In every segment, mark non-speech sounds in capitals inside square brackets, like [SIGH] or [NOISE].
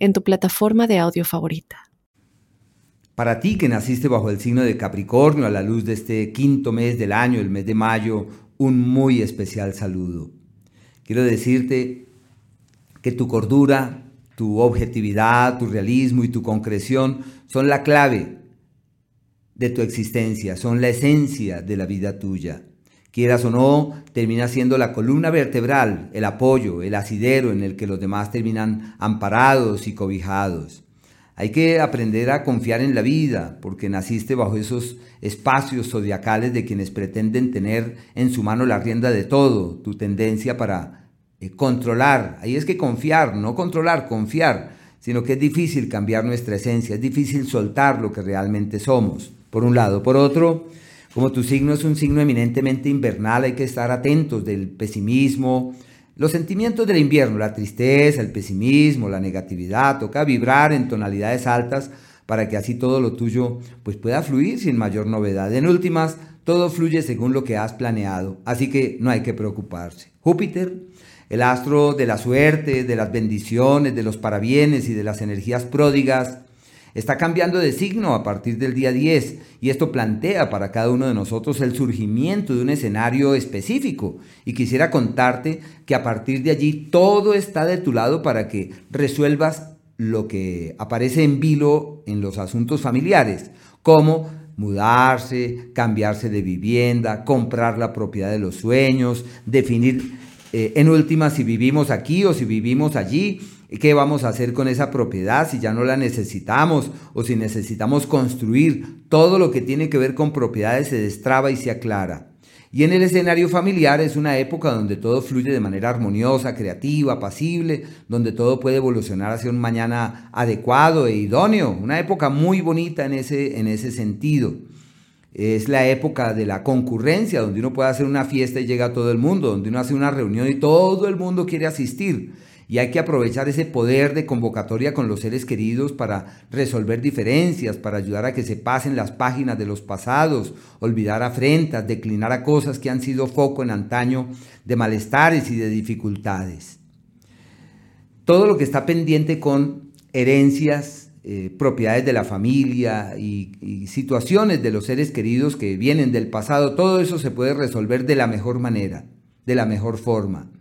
en tu plataforma de audio favorita. Para ti que naciste bajo el signo de Capricornio a la luz de este quinto mes del año, el mes de mayo, un muy especial saludo. Quiero decirte que tu cordura, tu objetividad, tu realismo y tu concreción son la clave de tu existencia, son la esencia de la vida tuya. Quieras o no, termina siendo la columna vertebral, el apoyo, el asidero en el que los demás terminan amparados y cobijados. Hay que aprender a confiar en la vida, porque naciste bajo esos espacios zodiacales de quienes pretenden tener en su mano la rienda de todo, tu tendencia para eh, controlar. Ahí es que confiar, no controlar, confiar, sino que es difícil cambiar nuestra esencia, es difícil soltar lo que realmente somos, por un lado. Por otro, como tu signo es un signo eminentemente invernal, hay que estar atentos del pesimismo, los sentimientos del invierno, la tristeza, el pesimismo, la negatividad, toca vibrar en tonalidades altas para que así todo lo tuyo pues pueda fluir sin mayor novedad. En últimas, todo fluye según lo que has planeado, así que no hay que preocuparse. Júpiter el astro de la suerte, de las bendiciones, de los parabienes y de las energías pródigas, está cambiando de signo a partir del día 10 y esto plantea para cada uno de nosotros el surgimiento de un escenario específico. Y quisiera contarte que a partir de allí todo está de tu lado para que resuelvas lo que aparece en vilo en los asuntos familiares, como mudarse, cambiarse de vivienda, comprar la propiedad de los sueños, definir eh, en última, si vivimos aquí o si vivimos allí, ¿qué vamos a hacer con esa propiedad si ya no la necesitamos o si necesitamos construir? Todo lo que tiene que ver con propiedades se destraba y se aclara. Y en el escenario familiar es una época donde todo fluye de manera armoniosa, creativa, pasible, donde todo puede evolucionar hacia un mañana adecuado e idóneo. Una época muy bonita en ese, en ese sentido. Es la época de la concurrencia, donde uno puede hacer una fiesta y llega todo el mundo, donde uno hace una reunión y todo el mundo quiere asistir. Y hay que aprovechar ese poder de convocatoria con los seres queridos para resolver diferencias, para ayudar a que se pasen las páginas de los pasados, olvidar afrentas, declinar a cosas que han sido foco en antaño de malestares y de dificultades. Todo lo que está pendiente con herencias, eh, propiedades de la familia y, situaciones de los seres queridos que vienen del pasado, todo eso se puede resolver de la mejor manera, de la mejor forma.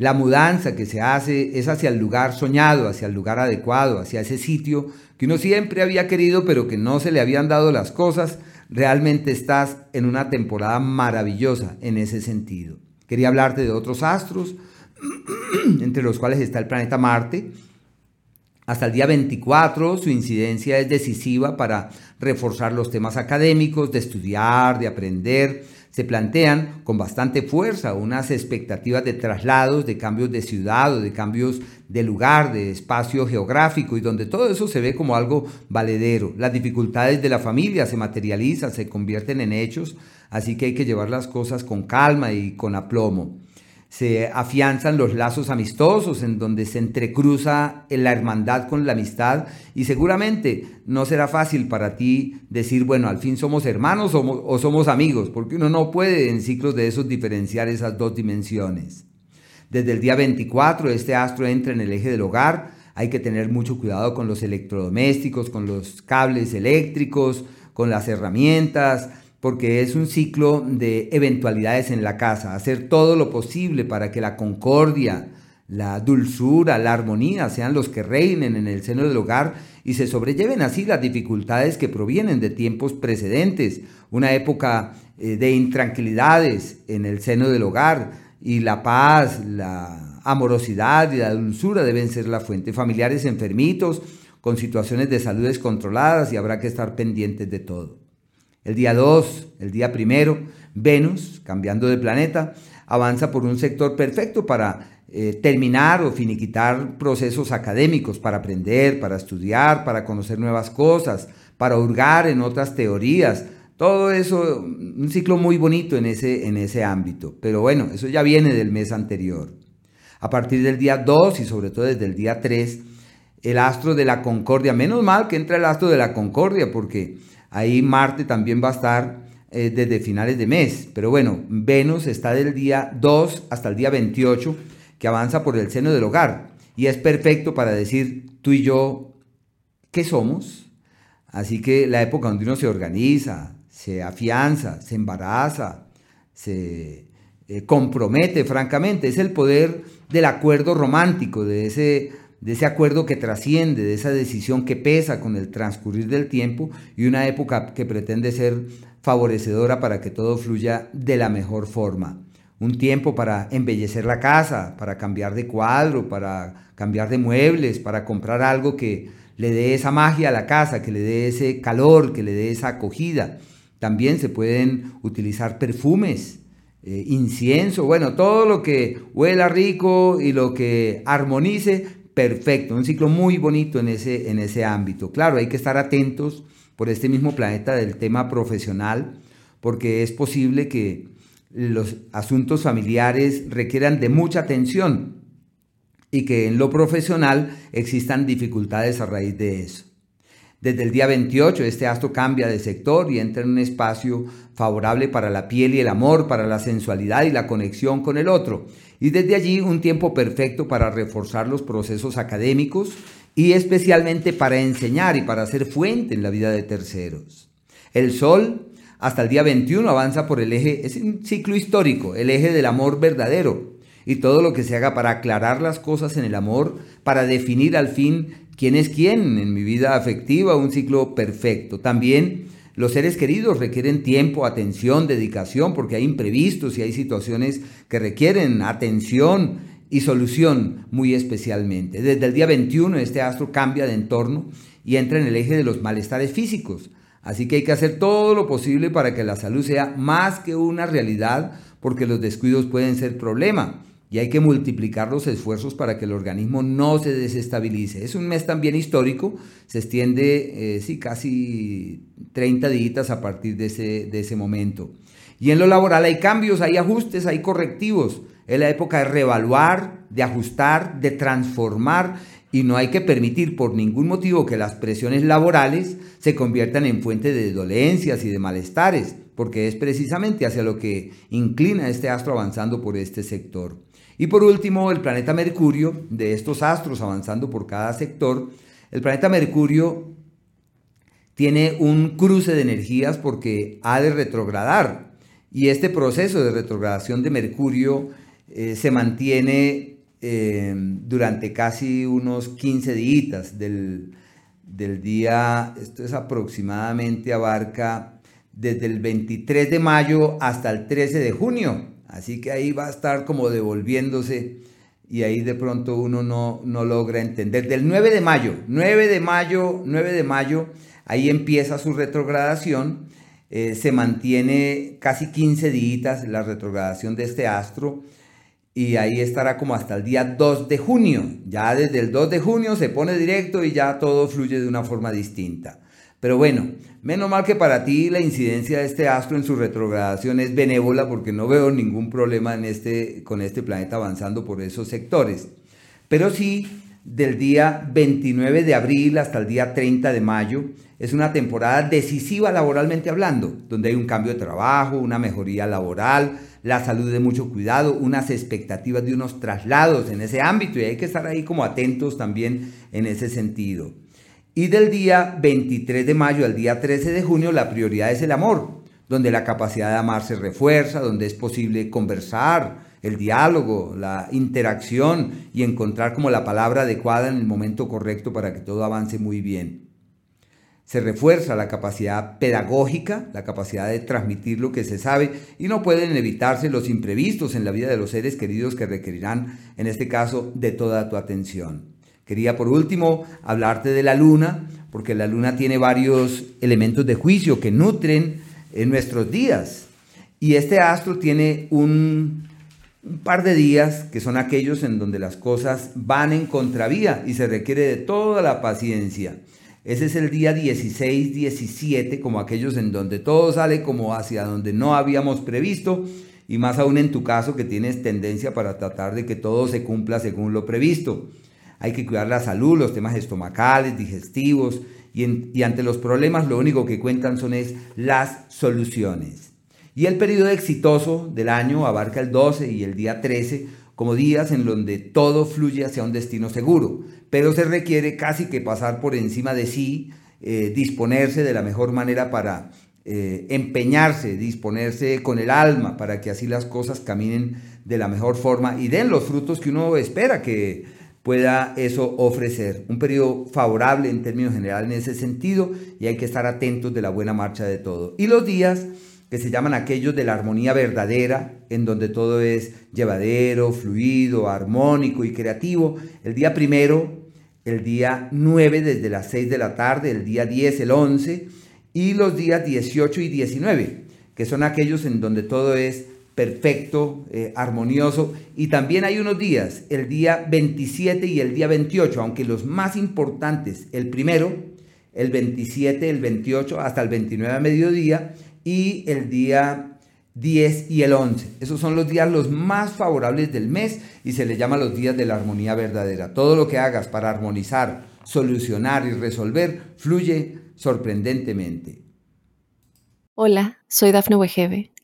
La mudanza que se hace es hacia el lugar soñado, hacia el lugar adecuado, hacia ese sitio que uno siempre había querido pero que no se le habían dado las cosas. Realmente estás en una temporada maravillosa en ese sentido. Quería hablarte de otros astros, [CLEARS THROAT] entre los cuales está el planeta Marte, hasta el día 24 su incidencia es decisiva para reforzar los temas académicos, de estudiar, de aprender. Se plantean con bastante fuerza unas expectativas de traslados, de cambios de ciudad o de cambios de lugar, de espacio geográfico y donde todo eso se ve como algo valedero. Las dificultades de la familia se materializan, se convierten en hechos, así que hay que llevar las cosas con calma y con aplomo se afianzan los lazos amistosos en donde se entrecruza la hermandad con la amistad y seguramente no será fácil para ti decir, bueno, al fin somos hermanos o, somos amigos, porque uno no puede en ciclos de esos diferenciar esas dos dimensiones. Desde el día 24 este astro entra en el eje del hogar, hay que tener mucho cuidado con los electrodomésticos, con los cables eléctricos, con las herramientas, porque es un ciclo de eventualidades en la casa, hacer todo lo posible para que la concordia, la dulzura, la armonía sean los que reinen en el seno del hogar y se sobrelleven así las dificultades que provienen de tiempos precedentes, una época eh, de intranquilidades en el seno del hogar y la paz, la amorosidad y la dulzura deben ser la fuente. Familiares enfermitos, con situaciones de salud descontroladas y habrá que estar pendientes de todo. El día 2, el día primero, Venus, cambiando de planeta, avanza por un sector perfecto para eh, terminar o finiquitar procesos académicos para aprender, para estudiar, para conocer nuevas cosas, para hurgar en otras teorías. Todo eso, un ciclo muy bonito en ese, en ese ámbito. Pero bueno, eso ya viene del mes anterior. A partir del día 2 y sobre todo desde el día 3, el astro de la concordia. Menos mal que entra el astro de la concordia porque ahí Marte también va a estar eh, desde finales de mes. Pero bueno, Venus está del día 2 hasta el día 28, que avanza por el seno del hogar. Y es perfecto para decir tú y yo, ¿qué somos? Así que la época donde uno se organiza, se afianza, se embaraza, se eh, compromete, francamente, es el poder del acuerdo romántico, de ese de ese acuerdo que trasciende, de esa decisión que pesa con el transcurrir del tiempo y una época que pretende ser favorecedora para que todo fluya de la mejor forma. Un tiempo para embellecer la casa, para cambiar de cuadro, para cambiar de muebles, para comprar algo que le dé esa magia a la casa, que le dé ese calor, que le dé esa acogida. También se pueden utilizar perfumes, eh, incienso, bueno, todo lo que huela rico y lo que armonice, perfecto. Un ciclo muy bonito en ese, en ese ámbito. Claro, hay que estar atentos por este mismo planeta del tema profesional, porque es posible que los asuntos familiares requieran de mucha atención y que en lo profesional existan dificultades a raíz de eso. Desde el día 28 este astro cambia de sector y entra en un espacio favorable para la piel y el amor, para la sensualidad y la conexión con el otro. Y desde allí un tiempo perfecto para reforzar los procesos académicos y especialmente para enseñar y para ser fuente en la vida de terceros. El Sol hasta el día 21 avanza por el eje, es un ciclo histórico, el eje del amor verdadero. Y todo lo que se haga para aclarar las cosas en el amor, para definir al fin quién es quién en mi vida afectiva, un ciclo perfecto. También los seres queridos requieren tiempo, atención, dedicación, porque hay imprevistos y hay situaciones que requieren atención y solución muy especialmente. Desde el día 21 este astro cambia de entorno y entra en el eje de los malestares físicos. Así que hay que hacer todo lo posible para que la salud sea más que una realidad, porque los descuidos pueden ser problema. Y hay que multiplicar los esfuerzos para que el organismo no se desestabilice. Es un mes también histórico, se extiende eh, sí, casi 30 días a partir de ese, de ese momento. Y en lo laboral hay cambios, hay ajustes, hay correctivos. Es la época de reevaluar, de ajustar, de transformar y no hay que permitir por ningún motivo que las presiones laborales se conviertan en fuente de dolencias y de malestares, porque es precisamente hacia lo que inclina este astro avanzando por este sector. Y por último, el planeta Mercurio, de estos astros avanzando por cada sector, el planeta Mercurio tiene un cruce de energías porque ha de retrogradar. Y este proceso de retrogradación de Mercurio eh, se mantiene eh, durante casi unos 15 días del, del día, esto es aproximadamente abarca desde el 23 de mayo hasta el 13 de junio. Así que ahí va a estar como devolviéndose y ahí de pronto uno no, no logra entender. Del 9 de mayo, 9 de mayo, 9 de mayo, ahí empieza su retrogradación. Eh, se mantiene casi 15 días la retrogradación de este astro y ahí estará como hasta el día 2 de junio. Ya desde el 2 de junio se pone directo y ya todo fluye de una forma distinta. Pero bueno, menos mal que para ti la incidencia de este astro en su retrogradación es benévola porque no veo ningún problema en este, con este planeta avanzando por esos sectores. Pero sí, del día 29 de abril hasta el día 30 de mayo, es una temporada decisiva laboralmente hablando, donde hay un cambio de trabajo, una mejoría laboral, la salud de mucho cuidado, unas expectativas de unos traslados en ese ámbito y hay que estar ahí como atentos también en ese sentido. Y del día 23 de mayo al día 13 de junio la prioridad es el amor, donde la capacidad de amar se refuerza, donde es posible conversar, el diálogo, la interacción y encontrar como la palabra adecuada en el momento correcto para que todo avance muy bien se refuerza la capacidad pedagógica, la capacidad de transmitir lo que se sabe y no pueden evitarse los imprevistos en la vida de los seres queridos que requerirán, en este caso, de toda tu atención. Quería por último hablarte de la luna, porque la luna tiene varios elementos de juicio que nutren en nuestros días. Y este astro tiene un, un par de días que son aquellos en donde las cosas van en contravía y se requiere de toda la paciencia. Ese es el día 16, 17, como aquellos en donde todo sale como hacia donde no habíamos previsto y más aún en tu caso que tienes tendencia para tratar de que todo se cumpla según lo previsto. Hay que cuidar la salud, los temas estomacales, digestivos y, ante los problemas lo único que cuentan son es las soluciones. Y el periodo exitoso del año abarca el 12 y el día 13 como días en donde todo fluye hacia un destino seguro, pero se requiere casi que pasar por encima de sí, eh, disponerse de la mejor manera para eh, empeñarse, disponerse con el alma para que así las cosas caminen de la mejor forma y den los frutos que uno espera que pueda eso ofrecer. Un periodo favorable en términos generales en ese sentido y hay que estar atentos de la buena marcha de todo. Y los días que se llaman aquellos de la armonía verdadera, en donde todo es llevadero, fluido, armónico y creativo. El día primero, el día 9 desde las 6 de la tarde, el día 10, el 11, y los días 18 y 19, que son aquellos en donde todo es perfecto, eh, armonioso. Y también hay unos días, el día 27 y el día 28, aunque los más importantes, el primero, el 27, el 28 hasta el 29 a mediodía, y el día 10 y el 11. Esos son los días los más favorables del mes y se les llama los días de la armonía verdadera. Todo lo que hagas para armonizar, solucionar y resolver fluye sorprendentemente. Hola, soy Dafne Wegebe